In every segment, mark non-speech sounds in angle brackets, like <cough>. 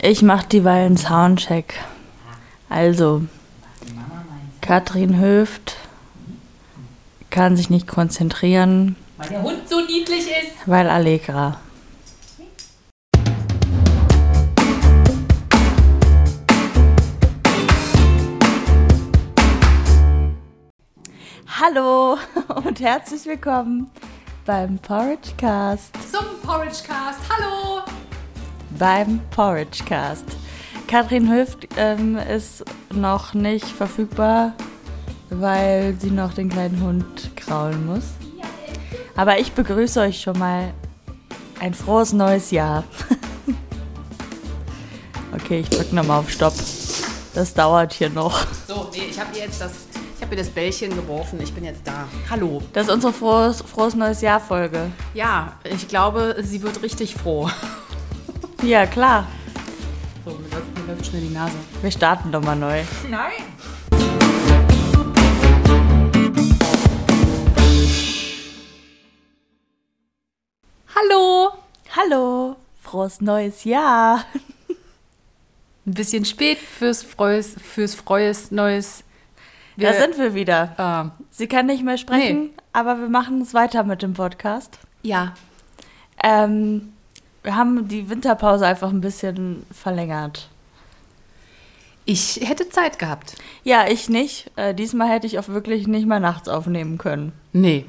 Ich mach dieweil einen Soundcheck. Also, Katrin Höft kann sich nicht konzentrieren, Weil der Hund so niedlich ist. weil Allegra. Hallo <laughs> und herzlich willkommen beim Porridge Cast. Zum Porridgecast. Hallo. Beim Porridge Cast. Katrin Höft ähm, ist noch nicht verfügbar, weil sie noch den kleinen Hund kraulen muss. Aber ich begrüße euch schon mal ein frohes neues Jahr. <laughs> okay, ich drücke nochmal auf Stopp. Das dauert hier noch. So, nee, ich habe ihr jetzt das, ich habe ihr das Bällchen geworfen. Ich bin jetzt da. Hallo. Das ist unsere frohes, frohes neues Jahr Folge. Ja, ich glaube, sie wird richtig froh. <laughs> Ja, klar. So, mir läuft, mir läuft schnell die Nase. Wir starten doch mal neu. Nein. Hallo. Hallo, frohes neues Jahr. Ein bisschen spät fürs freues, fürs freues neues. Da sind wir wieder. Ah, Sie kann nicht mehr sprechen, aber wir machen es weiter mit dem Podcast. ja, Ähm, wir haben die Winterpause einfach ein bisschen verlängert. ich hätte Zeit gehabt. Ja, ich nicht. Äh, diesmal hätte ich auch wirklich nicht mal nachts aufnehmen können. Nee.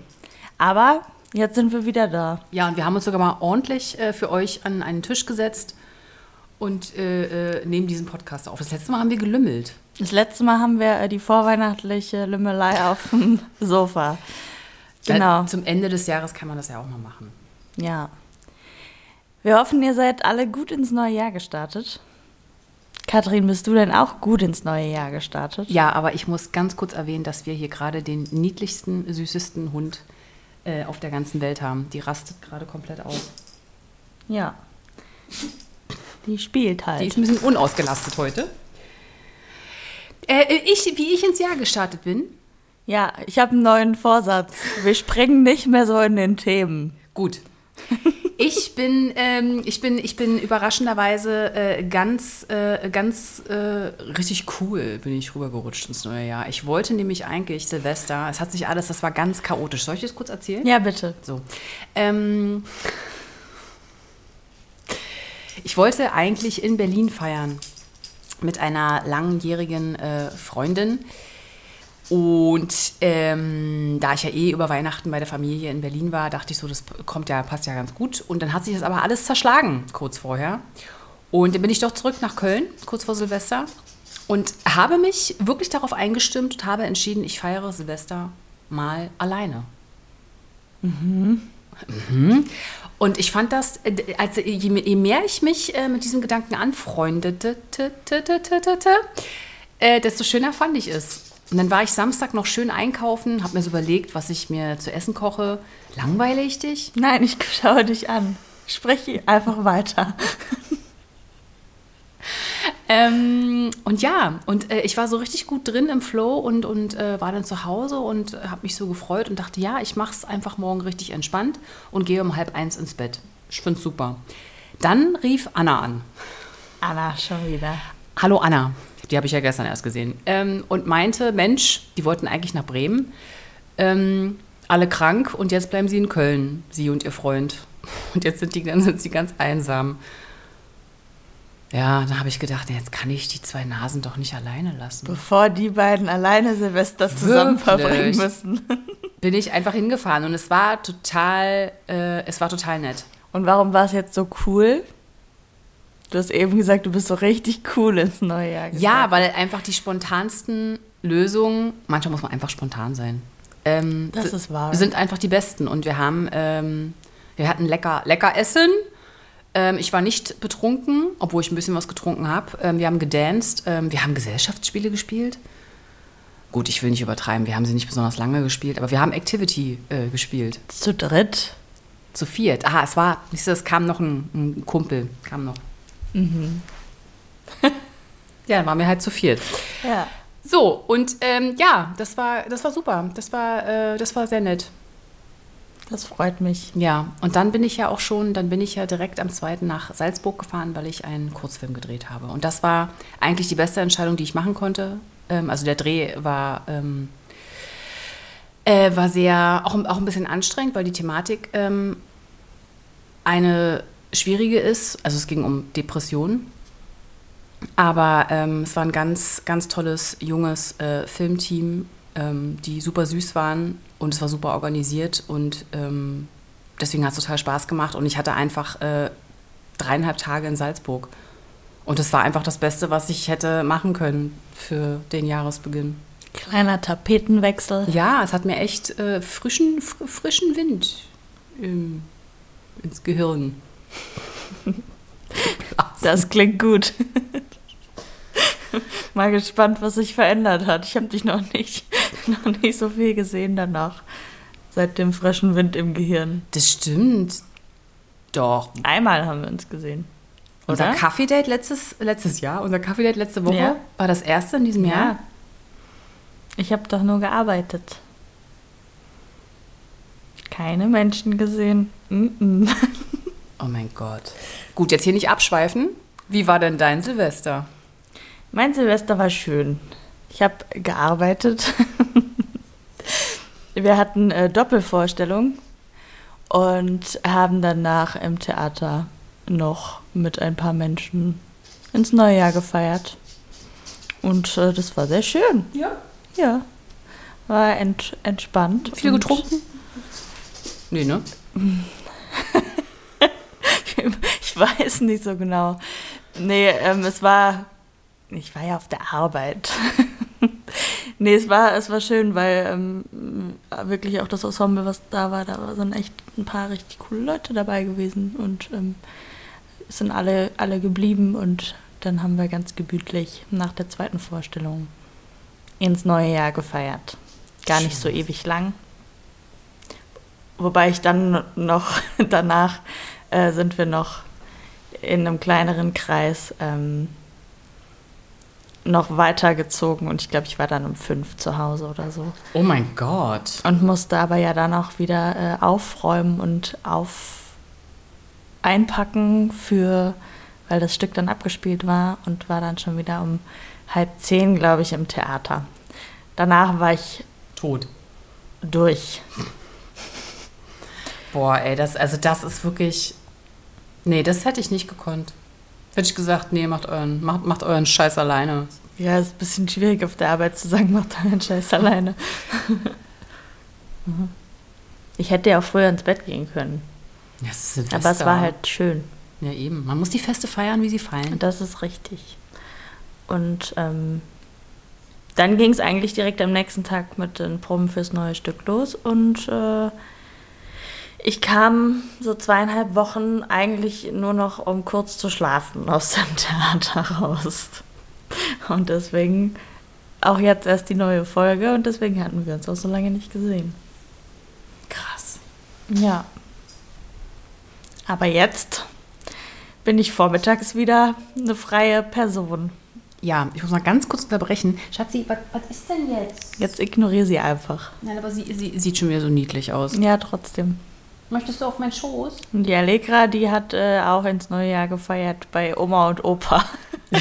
Aber jetzt sind wir wieder da. Ja, und wir haben uns sogar mal ordentlich äh, für euch an einen Tisch gesetzt und äh, äh, nehmen diesen Podcast auf. Das letzte Mal haben wir gelümmelt. Das letzte Mal haben wir äh, die vorweihnachtliche Lümmelei auf dem <laughs> Sofa. Genau. Äh, zum Ende des Jahres kann man das ja auch mal machen. Ja. Wir hoffen, ihr seid alle gut ins neue Jahr gestartet. Kathrin, bist du denn auch gut ins neue Jahr gestartet? Ja, aber ich muss ganz kurz erwähnen, dass wir hier gerade den niedlichsten, süßesten Hund äh, auf der ganzen Welt haben. Die rastet gerade komplett aus. Ja. Die spielt halt. Die ist ein bisschen unausgelastet heute. Äh, ich, wie ich ins Jahr gestartet bin, Ja, ich habe einen neuen Vorsatz. Wir springen nicht mehr so in den Themen. Gut. <laughs> Ich bin, ähm, ich bin, ich bin überraschenderweise äh, ganz, äh, ganz äh, richtig cool bin ich rübergerutscht ins neue Jahr. Ich wollte nämlich eigentlich Silvester, es hat sich alles, das war ganz chaotisch. Soll ich das kurz erzählen? Ja, bitte. So. Ähm, ich wollte eigentlich in Berlin feiern mit einer langjährigen äh, Freundin. Und ähm, da ich ja eh über Weihnachten bei der Familie in Berlin war, dachte ich so, das kommt ja, passt ja ganz gut. Und dann hat sich das aber alles zerschlagen kurz vorher. Und dann bin ich doch zurück nach Köln, kurz vor Silvester. Und habe mich wirklich darauf eingestimmt und habe entschieden, ich feiere Silvester mal alleine. Mhm. Und ich fand das, also je, mehr ich mich äh, mit diesem Gedanken anfreundete, desto schöner fand ich es. Und dann war ich Samstag noch schön einkaufen, habe mir so überlegt, was ich mir zu essen koche. Langweile ich dich? Nein, ich schaue dich an. Sprich einfach weiter. Ähm, und ja, und äh, ich war so richtig gut drin im Flow und, und äh, war dann zu Hause und äh, habe mich so gefreut und dachte, ja, ich mache es einfach morgen richtig entspannt und gehe um halb eins ins Bett. Ich finde super. Dann rief Anna an. Anna, schon wieder. Hallo Anna, die habe ich ja gestern erst gesehen. Ähm, und meinte, Mensch, die wollten eigentlich nach Bremen. Ähm, alle krank und jetzt bleiben sie in Köln, sie und ihr Freund. <laughs> Und jetzt sind, die, sind sie ganz einsam. Ja, dann habe ich gedacht, jetzt kann ich die zwei Nasen doch nicht alleine lassen. Bevor die beiden alleine Silvester zusammen Wirklich? verbringen müssen. <laughs> Bin ich einfach hingefahren und es war total, äh, es war total nett. Und warum war es jetzt so cool? Du hast eben gesagt, du bist so richtig cool ins neue Jahr gestartet. Ja, weil einfach die spontansten Lösungen, manchmal muss man einfach spontan sein. Ähm, Das ist wahr. sind einfach die besten und wir haben, ähm, wir hatten lecker, lecker Essen. Ähm, ich war nicht betrunken, obwohl ich ein bisschen was getrunken habe. Ähm, wir haben gedanced, ähm, wir haben Gesellschaftsspiele gespielt. Gut, ich will nicht übertreiben, wir haben sie nicht besonders lange gespielt, aber wir haben Activity äh, gespielt. Zu dritt. Zu viert. Aha, es war, es kam noch ein, ein Kumpel, kam noch. <laughs> ja, dann waren wir halt zu viert. Ja. So, und ähm, ja, das war, das war super. Das war, äh, das war sehr nett. Das freut mich. Ja, und dann bin ich ja auch schon, dann bin ich ja direkt am zweiten nach Salzburg gefahren, weil ich einen Kurzfilm gedreht habe. Und das war eigentlich die beste Entscheidung, die ich machen konnte. Ähm, also der Dreh war, ähm, äh, war sehr, auch, auch ein bisschen anstrengend, weil die Thematik ähm, eine schwierige ist. Also es ging um Depressionen. Aber ähm, es war ein ganz, ganz tolles, junges äh, Filmteam, ähm, die super süß waren und es war super organisiert und ähm, deswegen hat es total Spaß gemacht und ich hatte einfach äh, dreieinhalb Tage in Salzburg. Und es war einfach das Beste, was ich hätte machen können für den Jahresbeginn. Kleiner Tapetenwechsel. Ja, es hat mir echt äh, frischen, fr frischen Wind ins Gehirn. <laughs> das klingt gut. <laughs> Mal gespannt, was sich verändert hat. Ich habe dich noch nicht, <laughs> noch nicht so viel gesehen danach. Seit dem frischen Wind im Gehirn. Das stimmt. Doch. Einmal haben wir uns gesehen. Unser Kaffee-Date letztes, letztes Jahr, unser Kaffee-Date letzte Woche ja. war das erste in diesem ja. Jahr. Ich habe doch nur gearbeitet. Keine Menschen gesehen. Mm -mm. Oh mein Gott. Gut, jetzt hier nicht abschweifen. Wie war denn dein Silvester? Mein Silvester war schön. Ich habe gearbeitet. <laughs> Wir hatten äh, Doppelvorstellung und haben danach im Theater noch mit ein paar Menschen ins neue Jahr gefeiert. Und äh, das war sehr schön. Ja. Ja. War ent entspannt. Viel getrunken? Nee, ne? <laughs> weiß nicht so genau. Nee, ähm, es war ich war ja auf der Arbeit. <laughs> nee, es war, es war schön, weil ähm, wirklich auch das Ensemble, was da war, da sind echt ein paar richtig coole Leute dabei gewesen und ähm, sind alle, alle geblieben und dann haben wir ganz gemütlich nach der zweiten Vorstellung ins neue Jahr gefeiert. Gar nicht so ewig lang. Wobei ich dann noch <laughs> danach äh, sind wir noch in einem kleineren Kreis ähm, noch weitergezogen und ich glaube, ich war dann um fünf zu Hause oder so. Oh mein Gott. Und musste aber ja dann auch wieder äh, aufräumen und auf einpacken für, weil das Stück dann abgespielt war und war dann schon wieder um halb zehn, glaube ich, im Theater. Danach war ich tot. Durch. Boah, ey, das, also das ist wirklich. Nee, das hätte ich nicht gekonnt. Hätte ich gesagt, nee, macht euren, macht, macht euren Scheiß alleine. Ja, ist ein bisschen schwierig auf der Arbeit zu sagen, <laughs> macht euren Scheiß alleine. Ich hätte ja auch früher ins Bett gehen können. Ja, es ist Aber es war halt schön. Ja, eben. Man muss die Feste feiern, wie sie fallen. Das ist richtig. Und ähm, dann ging es eigentlich direkt am nächsten Tag mit den Proben fürs neue Stück los und äh, ich kam so zweieinhalb Wochen eigentlich nur noch, um kurz zu schlafen aus dem Theater raus. Und deswegen auch jetzt erst die neue Folge und deswegen hatten wir uns auch so lange nicht gesehen. Krass. Ja. Aber jetzt bin ich vormittags wieder eine freie Person. Ja, ich muss mal ganz kurz unterbrechen. Schatzi, was, ist denn jetzt? Jetzt ignoriere sie einfach. Nein, aber sie, sie sieht schon wieder so niedlich aus. Ja, trotzdem. Möchtest du auf meinen Schoß? Und die Allegra, die hat äh, auch ins neue Jahr gefeiert bei Oma und Opa. <laughs>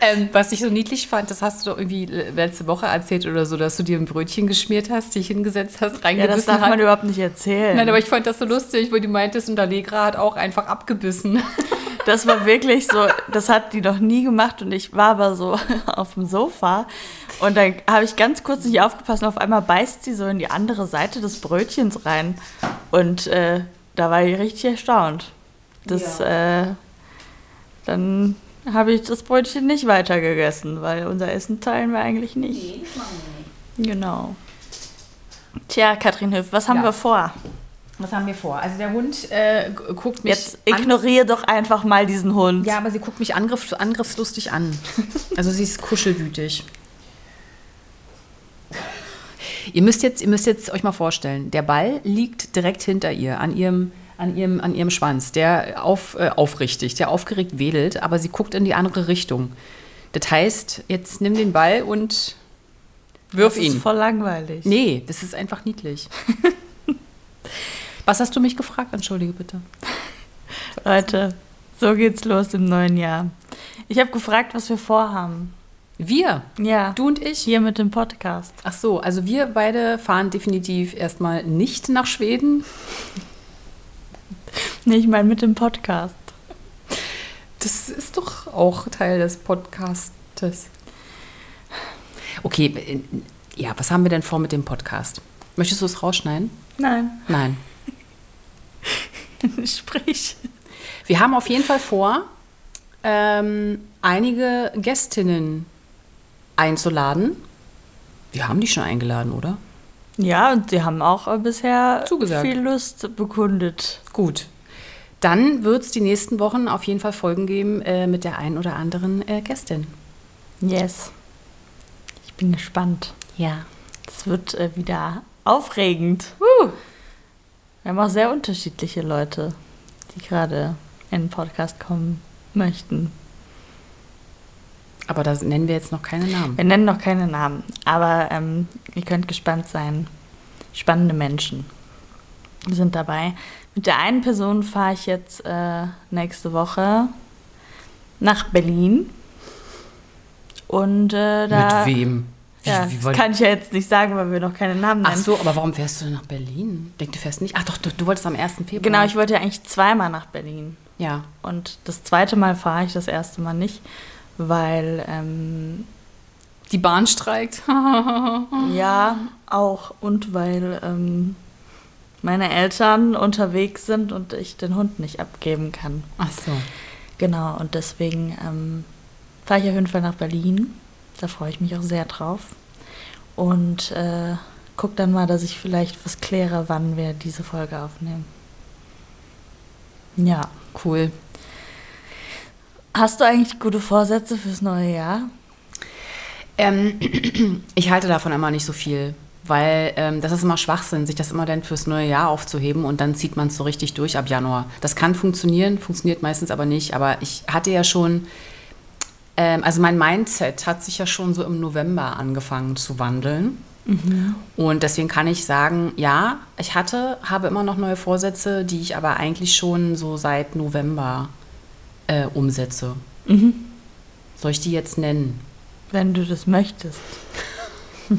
ähm, was ich so niedlich fand, das hast du doch irgendwie letzte Woche erzählt oder so, dass du dir ein Brötchen geschmiert hast, dich hingesetzt hast, reingebissen Ja, das darf hat. man überhaupt nicht erzählen. Nein, aber ich fand das so lustig, wo du meintest, und Allegra hat auch einfach abgebissen. <laughs> Das war wirklich so, das hat die noch nie gemacht und ich war aber so <laughs> auf dem Sofa und dann habe ich ganz kurz nicht aufgepasst und auf einmal beißt sie so in die andere Seite des Brötchens rein und äh, da war ich richtig erstaunt. Das, ja. äh, dann habe ich das Brötchen nicht weiter gegessen, weil unser Essen teilen wir eigentlich nicht. Nee, das machen wir nicht. Genau. Tja, Katrin Hüff, was haben ja. wir vor? Was haben wir vor? Also der Hund äh, guckt mich. Jetzt ignoriere doch einfach mal diesen Hund. Ja, aber sie guckt mich angriff, angriffslustig an. <laughs> Also sie ist kuschelwütig. Ihr müsst jetzt, ihr müsst jetzt euch mal vorstellen, der Ball liegt direkt hinter ihr, an ihrem, an ihrem, an ihrem Schwanz, der auf, äh, aufrichtig, der aufgeregt wedelt, aber sie guckt in die andere Richtung. Das heißt, jetzt nimm den Ball und Wirf das ihn. ist voll langweilig. Nee, das ist einfach niedlich. <laughs> Was hast du mich gefragt? Entschuldige bitte. Leute, so geht's los im neuen Jahr. Ich habe gefragt, was wir vorhaben. Wir, Ja, du und ich. hier mit dem Podcast. Ach so, also wir beide fahren definitiv erstmal nicht nach Schweden. Nee, ich meine mit dem Podcast. Das ist doch auch Teil des Podcastes. Okay, ja, was haben wir denn vor mit dem Podcast? Möchtest du es rausschneiden? Nein, Nein. <laughs> sprich. Wir haben auf jeden Fall vor, ähm, einige Gästinnen einzuladen. Wir haben die schon eingeladen, oder? Ja, und sie haben auch äh, bisher Zugesagt. viel Lust bekundet. Gut. Dann wird es die nächsten Wochen auf jeden Fall Folgen geben äh, mit der einen oder anderen äh, Gästin. Yes. Ich bin gespannt. Ja. Es wird äh, wieder aufregend. Wir haben auch sehr unterschiedliche Leute, die gerade in den Podcast kommen möchten. Aber da nennen wir jetzt noch keine Namen. Wir nennen noch keine Namen, aber ähm, ihr könnt gespannt sein. Spannende Menschen sind dabei. Mit der einen Person fahre ich jetzt äh, nächste Woche nach Berlin. Und äh, da. Mit wem? Wie, Ja, wie das wollt- kann ich ja jetzt nicht sagen, weil wir noch keine Namen nennen. Ach so, aber warum fährst du denn nach Berlin? Denk, du fährst nicht? Ach doch, du, du wolltest am 1. Februar. Genau, ich wollte ja eigentlich zweimal nach Berlin. Ja. Und das zweite Mal fahre ich, das erste Mal nicht, weil ähm, Die Bahn streikt. <laughs> ja auch und weil ähm, meine Eltern unterwegs sind und ich den Hund nicht abgeben kann. Ach so. Genau, und deswegen ähm, fahre ich auf jeden Fall nach Berlin. Da freue ich mich auch sehr drauf. Und äh, guck dann mal, dass ich vielleicht was kläre, wann wir diese Folge aufnehmen. Ja. Cool. Hast du eigentlich gute Vorsätze fürs neue Jahr? Ähm, <clears throat> ich halte davon immer nicht so viel, weil ähm, das ist immer Schwachsinn, sich das immer dann fürs neue Jahr aufzuheben und dann zieht man es so richtig durch ab Januar. Das kann funktionieren, funktioniert meistens aber nicht. Aber ich hatte ja schon, ähm, also mein Mindset hat sich ja schon so im November angefangen zu wandeln. Und deswegen kann ich sagen, ja, ich hatte, habe immer noch neue Vorsätze, die ich aber eigentlich schon so seit November äh, umsetze. Soll ich die jetzt nennen? Wenn du das möchtest. <laughs>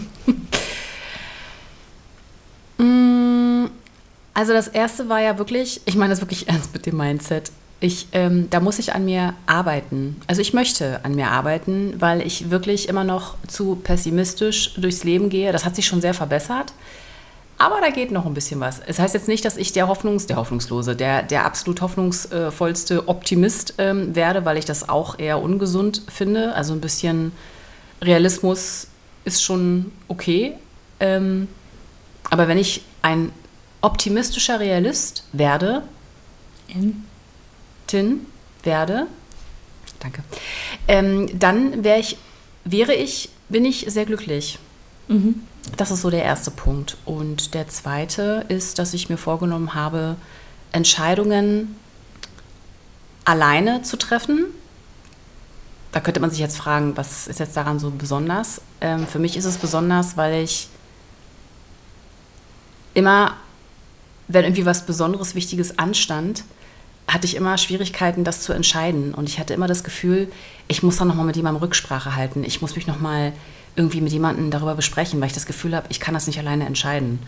Mm, Also das erste war ja wirklich, ich meine das wirklich <laughs> ernst mit dem Mindset. Ich, ähm, da muss ich an mir arbeiten. Also ich möchte an mir arbeiten, weil ich wirklich immer noch zu pessimistisch durchs Leben gehe. Das hat sich schon sehr verbessert. Aber da geht noch ein bisschen was. Es heißt jetzt nicht, dass ich der Hoffnungs, der Hoffnungslose, der, der absolut hoffnungsvollste Optimist ähm, werde, weil ich das auch eher ungesund finde. Also ein bisschen Realismus ist schon okay. Ähm, aber wenn ich ein optimistischer Realist werde, In? Tin werde, danke, ähm, dann wär ich, wäre ich, bin ich sehr glücklich. Mhm. Das ist so der erste Punkt. Und der zweite ist, dass ich mir vorgenommen habe, Entscheidungen alleine zu treffen. Da könnte man sich jetzt fragen, was ist jetzt daran so besonders? Ähm, für mich ist es besonders, weil ich immer, wenn irgendwie was Besonderes, Wichtiges anstand, hatte ich immer Schwierigkeiten, das zu entscheiden. Und ich hatte immer das Gefühl, ich muss dann nochmal mit jemandem Rücksprache halten. Ich muss mich nochmal irgendwie mit jemandem darüber besprechen, weil ich das Gefühl habe, ich kann das nicht alleine entscheiden.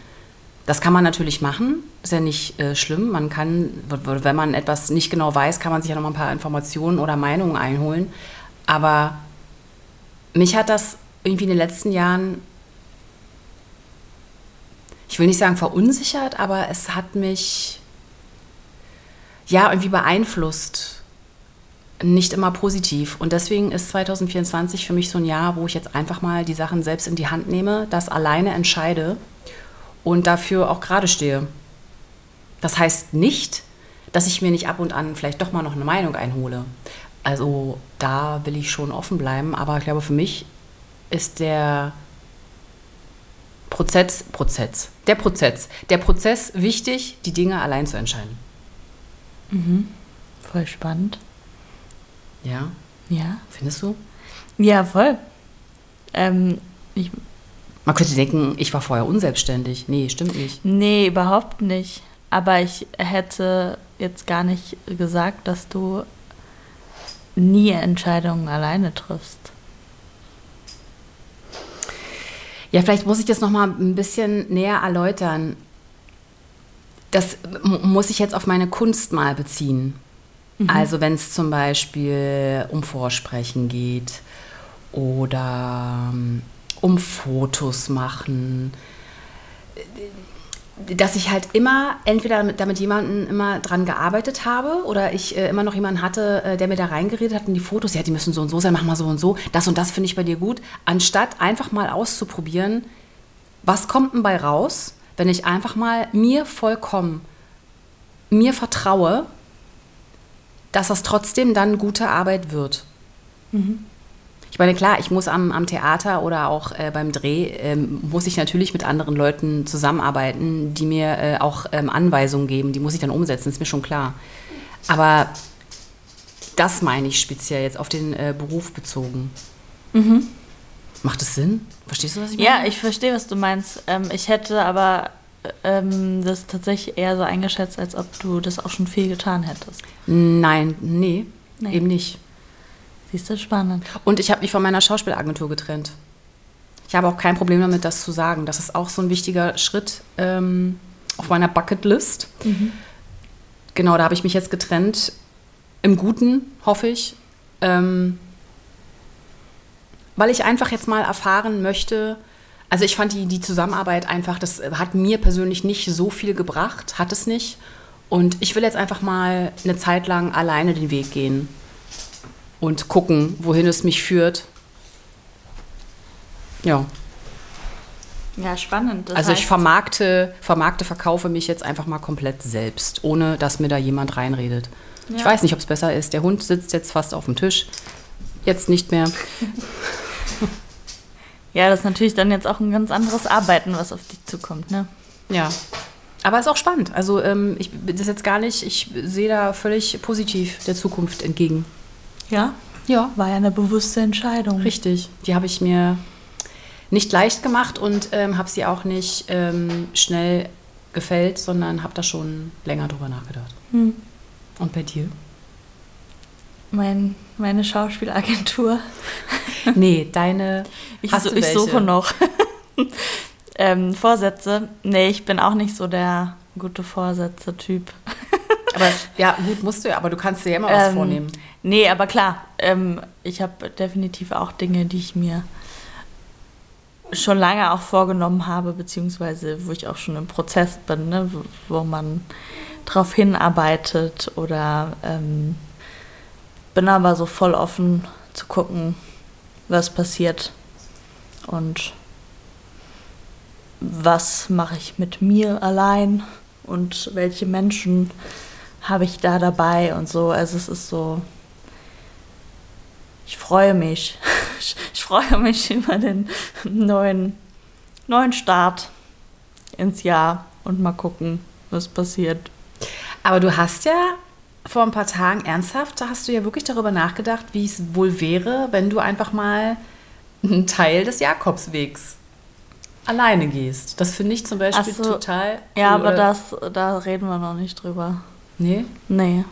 Das kann man natürlich machen, ist ja nicht äh, schlimm. Man kann, wenn man etwas nicht genau weiß, kann man sich ja noch mal ein paar Informationen oder Meinungen einholen. Aber mich hat das irgendwie in den letzten Jahren, ich will nicht sagen verunsichert, aber es hat mich ja irgendwie beeinflusst. Nicht immer positiv. Und deswegen ist 2024 für mich so ein Jahr, wo ich jetzt einfach mal die Sachen selbst in die Hand nehme, das alleine entscheide und dafür auch gerade stehe. Das heißt nicht, dass ich mir nicht ab und an vielleicht doch mal noch eine Meinung einhole. Also da will ich schon offen bleiben, aber ich glaube, für mich ist der Prozess, Prozess, der Prozess, der Prozess wichtig, die Dinge allein zu entscheiden. Voll spannend. Ja, Ja. findest du? Ja, voll. Ähm, ich Man könnte denken, ich war vorher unselbstständig. Nee, stimmt nicht. Nee, überhaupt nicht. Aber ich hätte jetzt gar nicht gesagt, dass du nie Entscheidungen alleine triffst. Ja, vielleicht muss ich das noch mal ein bisschen näher erläutern. Das muss ich jetzt auf meine Kunst mal beziehen. Mhm. Also wenn es zum Beispiel um Vorsprechen geht oder ähm, um Fotos machen, dass ich halt immer entweder mit, damit jemanden immer dran gearbeitet habe oder ich äh, immer noch jemanden hatte, äh, der mir da reingeredet hat in die Fotos, ja, die müssen so und so sein, mach mal so und so, das und das finde ich bei dir gut, anstatt einfach mal auszuprobieren, was kommt denn bei raus, wenn ich einfach mal mir vollkommen, mir vertraue, dass das trotzdem dann gute Arbeit wird. Mhm. Ich meine, klar, ich muss am, am Theater oder auch äh, beim Dreh, ähm, muss ich natürlich mit anderen Leuten zusammenarbeiten, die mir äh, auch ähm, Anweisungen geben, die muss ich dann umsetzen, ist mir schon klar. Aber das meine ich speziell jetzt auf den äh, Beruf bezogen. Mhm. Macht das Sinn? Verstehst du, was ich meine? Ja, ich verstehe, was du meinst. Ähm, ich hätte aber ähm, das tatsächlich eher so eingeschätzt, als ob du das auch schon viel getan hättest. Nein, nee, nee. eben nicht. Siehst du, spannend. Und ich habe mich von meiner Schauspielagentur getrennt. Ich habe auch kein Problem damit, das zu sagen. Das ist auch so ein wichtiger Schritt ähm, auf meiner Bucketlist. Mhm. Genau, da habe ich mich jetzt getrennt. Im Guten, hoffe ich. Ähm, weil ich einfach jetzt mal erfahren möchte, also ich fand die, die Zusammenarbeit einfach, das hat mir persönlich nicht so viel gebracht, hat es nicht. Und ich will jetzt einfach mal eine Zeit lang alleine den Weg gehen und gucken, wohin es mich führt. Ja. Ja, spannend. Das also ich vermarkte, vermarkte, verkaufe mich jetzt einfach mal komplett selbst, ohne dass mir da jemand reinredet. Ja. Ich weiß nicht, ob es besser ist. Der Hund sitzt jetzt fast auf dem Tisch. Jetzt nicht mehr. <laughs> ja, das ist natürlich dann jetzt auch ein ganz anderes Arbeiten, was auf dich zukommt, ne? Ja. Aber es ist auch spannend. Also ähm, ich das jetzt gar nicht, ich sehe da völlig positiv der Zukunft entgegen. Ja? Ja. War ja eine bewusste Entscheidung. Richtig. Die habe ich mir nicht leicht gemacht und ähm, habe sie auch nicht ähm, schnell gefällt, sondern habe da schon länger drüber nachgedacht. Hm. Und bei dir? Mein, meine Schauspielagentur. <laughs> nee, deine. Ich, so, ich suche noch. <laughs> ähm, Vorsätze. Nee, ich bin auch nicht so der gute Vorsätze-Typ. <laughs> Aber ja, gut musst du ja, aber du kannst dir ja immer was ähm, vornehmen. Nee, aber klar, ähm, ich habe definitiv auch Dinge, die ich mir schon lange auch vorgenommen habe, beziehungsweise wo ich auch schon im Prozess bin, ne, wo, wo man drauf hinarbeitet oder ähm, bin aber so voll offen zu gucken, was passiert und was mache ich mit mir allein und welche Menschen habe ich da dabei und so. Also es ist so, ich freue mich. <laughs> Ich freue mich über den neuen, neuen Start ins Jahr und mal gucken, was passiert. Aber du hast ja vor ein paar Tagen ernsthaft, da hast du ja wirklich darüber nachgedacht, wie es wohl wäre, wenn du einfach mal einen Teil des Jakobswegs alleine gehst. Das finde ich zum Beispiel so, total. Cool. Ja, aber das, da reden wir noch nicht drüber. Nee? Nee.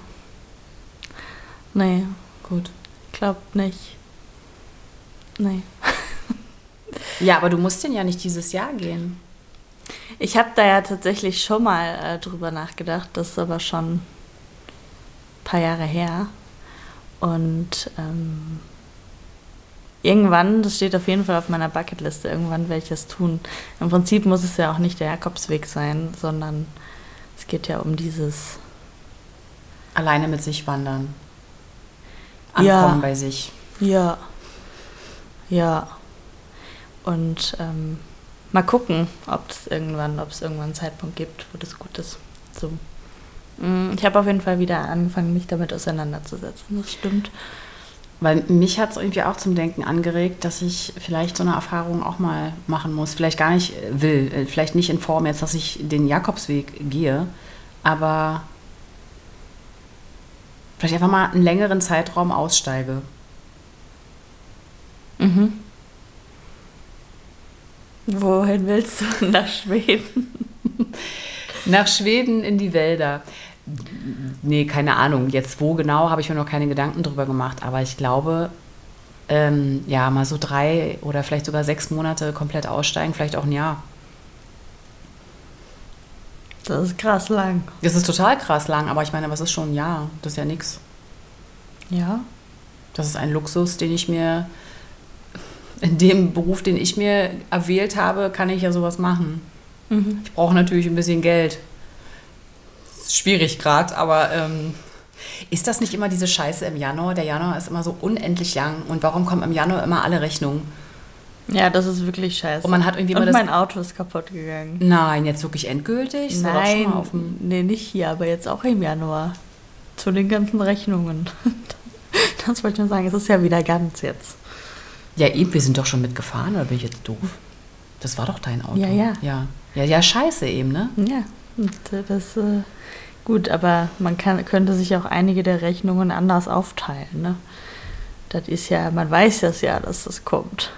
Nee. Gut. Glaubt nicht. Nee. <laughs> ja, aber du musst denn ja nicht dieses Jahr gehen. Ich habe da ja tatsächlich schon mal äh, drüber nachgedacht. Das ist aber schon paar Jahre her. Und ähm, irgendwann, das steht auf jeden Fall auf meiner Bucketliste, irgendwann werde ich das tun. Im Prinzip muss es ja auch nicht der Jakobsweg sein, sondern es geht ja um dieses Alleine mit sich wandern. Ankommen ja. bei sich. Ja. Ja. Und ähm, mal gucken, ob es irgendwann, ob es irgendwann einen Zeitpunkt gibt, wo das gut ist. So. Mm, ich habe auf jeden Fall wieder angefangen, mich damit auseinanderzusetzen. Das stimmt. Weil mich hat es irgendwie auch zum Denken angeregt, dass ich vielleicht so eine Erfahrung auch mal machen muss. Vielleicht gar nicht will. Äh, vielleicht nicht in Form jetzt, dass ich den Jakobsweg gehe, aber vielleicht einfach mal einen längeren Zeitraum aussteige. Mhm. Wohin willst du? <laughs> Nach Schweden? Nach Schweden in die Wälder. Nee, keine Ahnung. Jetzt wo genau, habe ich mir noch keine Gedanken drüber gemacht. Aber ich glaube, ähm, ja, mal so drei oder vielleicht sogar sechs Monate komplett aussteigen, vielleicht auch ein Jahr. Das ist krass lang. Das ist total krass lang, aber ich meine, was ist schon ein Jahr? Das ist ja nichts. Ja. Das ist ein Luxus, den ich mir, in dem Beruf, den ich mir erwählt habe, kann ich ja sowas machen. Mhm. Ich brauche natürlich ein bisschen Geld. Schwierig gerade, aber ähm, ist das nicht immer diese Scheiße im Januar? Der Januar ist immer so unendlich lang. Und warum kommen im Januar immer alle Rechnungen? Ja, das ist wirklich scheiße. Und man hat irgendwie immer Und das. mein Auto ist kaputt gegangen. Nein, jetzt wirklich endgültig? Das war Nein, dem- nee, nicht hier, aber jetzt auch im Januar. Zu den ganzen Rechnungen. <laughs> Das wollte ich nur sagen, es ist ja wieder ganz jetzt. Ja, eben, wir sind doch schon mitgefahren, oder bin ich jetzt doof? Das war doch dein Auto. Ja, ja. Ja, ja, ja scheiße eben, ne? Ja, das äh, gut, aber man kann, könnte sich auch einige der Rechnungen anders aufteilen. Ne? Das ist ja, man weiß das ja, dass das kommt.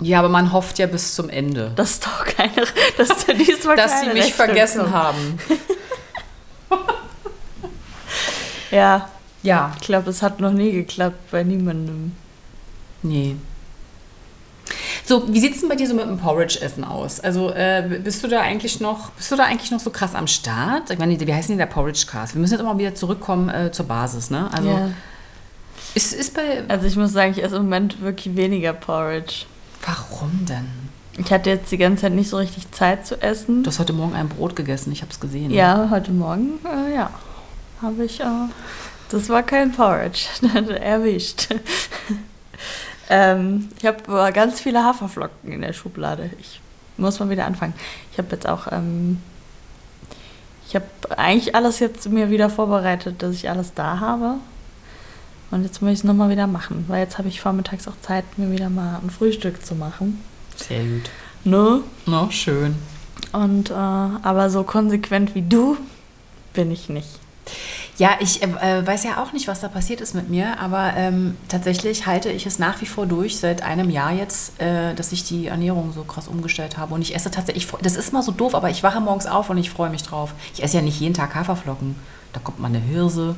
Ja, aber man hofft ja bis zum Ende. Das ist doch keine, dass da diesmal <laughs> dass sie mich Rechnung vergessen kommt. haben. <laughs> Ja, Ja. ich glaube, es hat noch nie geklappt bei niemandem. Nee. So, wie sieht's denn bei dir so mit dem Porridge-Essen aus? Also äh, bist du da eigentlich noch, bist du da eigentlich noch so krass am Start? Ich meine, wie heißt denn der Porridge-Cast? Wir müssen jetzt mal wieder zurückkommen äh, zur Basis, ne? Also ja. ist, ist bei. Also ich muss sagen, ich esse im Moment wirklich weniger Porridge. Warum denn? Ich hatte jetzt die ganze Zeit nicht so richtig Zeit zu essen. Du hast heute Morgen ein Brot gegessen, ich habe es gesehen. Ja, heute Morgen, äh, ja, habe ich, äh, das war kein Porridge, <laughs> erwischt. Ähm, ich habe ganz viele Haferflocken in der Schublade. Ich muss mal wieder anfangen. Ich habe jetzt auch, ähm, ich habe eigentlich alles jetzt mir wieder vorbereitet, dass ich alles da habe. Und jetzt muss ich es nochmal wieder machen, weil jetzt habe ich vormittags auch Zeit, mir wieder mal ein Frühstück zu machen. Sehr gut. Ne? No, schön. Und äh, aber so konsequent wie du bin ich nicht. Ja, ich äh, weiß ja auch nicht, was da passiert ist mit mir, aber ähm, tatsächlich halte ich es nach wie vor durch, seit einem Jahr jetzt, äh, dass ich die Ernährung so krass umgestellt habe. Und ich esse tatsächlich, ich das ist mal so doof, aber ich wache morgens auf und ich freue mich drauf. Ich esse ja nicht jeden Tag Haferflocken. Da kommt mal eine Hirse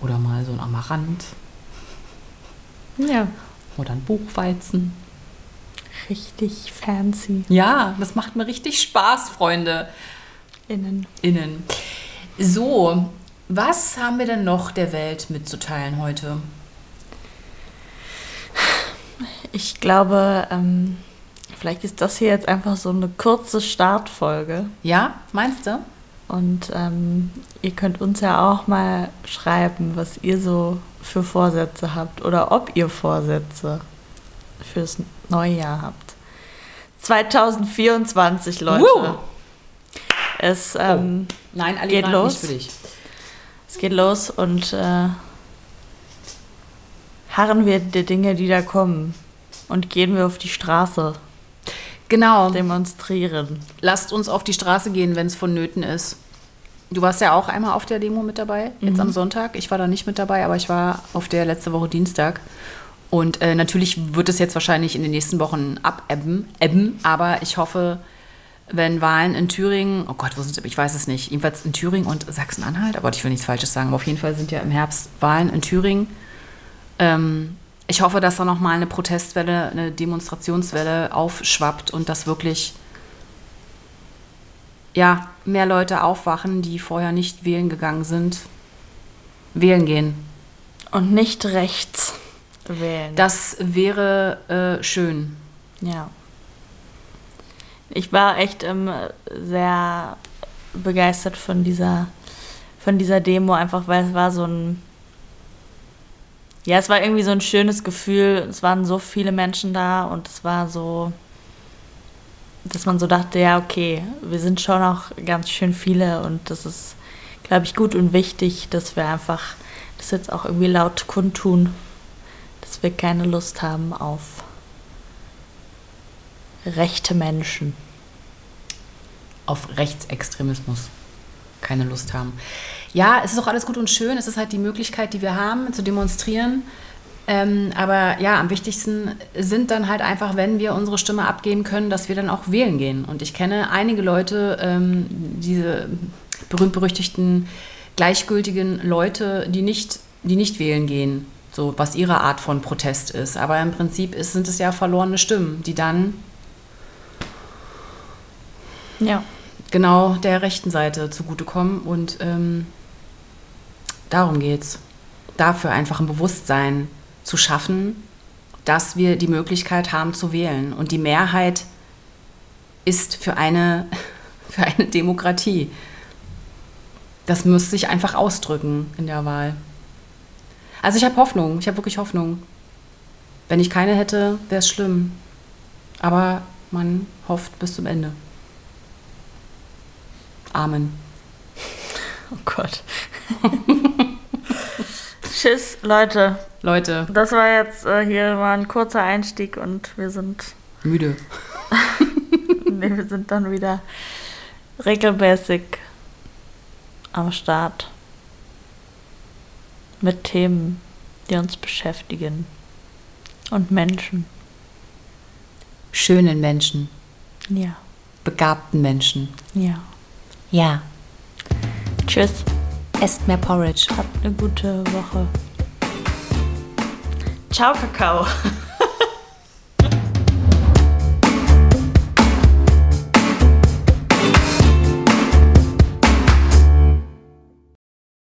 oder mal so ein Amaranth Ja. oder ein Buchweizen. Richtig fancy Ja, das macht mir richtig Spaß, Freunde. innen. Innen. So, was haben wir denn noch der Welt mitzuteilen heute? Ich glaube, ähm, vielleicht ist das hier jetzt einfach so eine kurze Startfolge. Ja, meinst du? Und ähm, ihr könnt uns ja auch mal schreiben, was ihr so für Vorsätze habt oder ob ihr Vorsätze fürs neue Jahr habt. 2024, Leute. Woo! Es, ähm, Nein, Ali, Geht nicht los? für dich. Es geht los und äh, harren wir der Dinge, die da kommen. Und gehen wir auf die Straße, Genau. demonstrieren. Lasst uns auf die Straße gehen, wenn es vonnöten ist. Du warst ja auch einmal auf der Demo mit dabei, jetzt am Sonntag. Ich war da nicht mit dabei, aber ich war auf der letzte Woche Dienstag. Und äh, natürlich wird es jetzt wahrscheinlich in den nächsten Wochen abebben, ebben, aber ich hoffe, wenn Wahlen in Thüringen, oh Gott, wo sind ich weiß es nicht, jedenfalls in Thüringen und Sachsen-Anhalt, aber ich will nichts Falsches sagen, aber auf jeden Fall sind ja im Herbst Wahlen in Thüringen. Ähm, ich hoffe, dass da nochmal eine Protestwelle, eine Demonstrationswelle aufschwappt und dass wirklich ja, mehr Leute aufwachen, die vorher nicht wählen gegangen sind, wählen gehen. Und nicht rechts wählen. Das wäre äh, schön. Ja. Ich war echt ähm, sehr begeistert von dieser, von dieser Demo, einfach weil es war so ein. Ja, es war irgendwie so ein schönes Gefühl. Es waren so viele Menschen da und es war so, dass man so dachte, ja, okay, wir sind schon auch ganz schön viele und das ist, glaube ich, gut und wichtig, dass wir einfach das jetzt auch irgendwie laut kundtun, dass wir keine Lust haben auf rechte Menschen. Auf Rechtsextremismus keine Lust haben. Ja, es ist auch alles gut und schön. Es ist halt die Möglichkeit, die wir haben, zu demonstrieren. Ähm, aber ja, am wichtigsten sind dann halt einfach, wenn wir unsere Stimme abgeben können, dass wir dann auch wählen gehen. Und ich kenne einige Leute, ähm, diese berühmt-berüchtigten, gleichgültigen Leute, die nicht, die nicht wählen gehen, so was ihre Art von Protest ist. Aber im Prinzip ist, sind es ja verlorene Stimmen, die dann Ja. genau der rechten Seite zugutekommen. Und ähm, darum geht's. Dafür einfach ein Bewusstsein zu schaffen, dass wir die Möglichkeit haben zu wählen. Und die Mehrheit ist für eine, <laughs> für eine Demokratie. Das muss sich einfach ausdrücken in der Wahl. Also ich habe Hoffnung, ich habe wirklich Hoffnung. Wenn ich keine hätte, wäre es schlimm. Aber man hofft bis zum Ende. Amen. Oh Gott. <laughs> Tschüss, Leute. Leute, Das war jetzt äh, hier mal ein kurzer Einstieg und wir sind, müde. <laughs> nee, wir sind dann wieder regelmäßig am Start mit Themen, die uns beschäftigen und Menschen. Schönen Menschen, Ja, begabten Menschen. ja. Ja. Tschüss. Esst mehr Porridge. Habt eine gute Woche. Ciao, Kakao.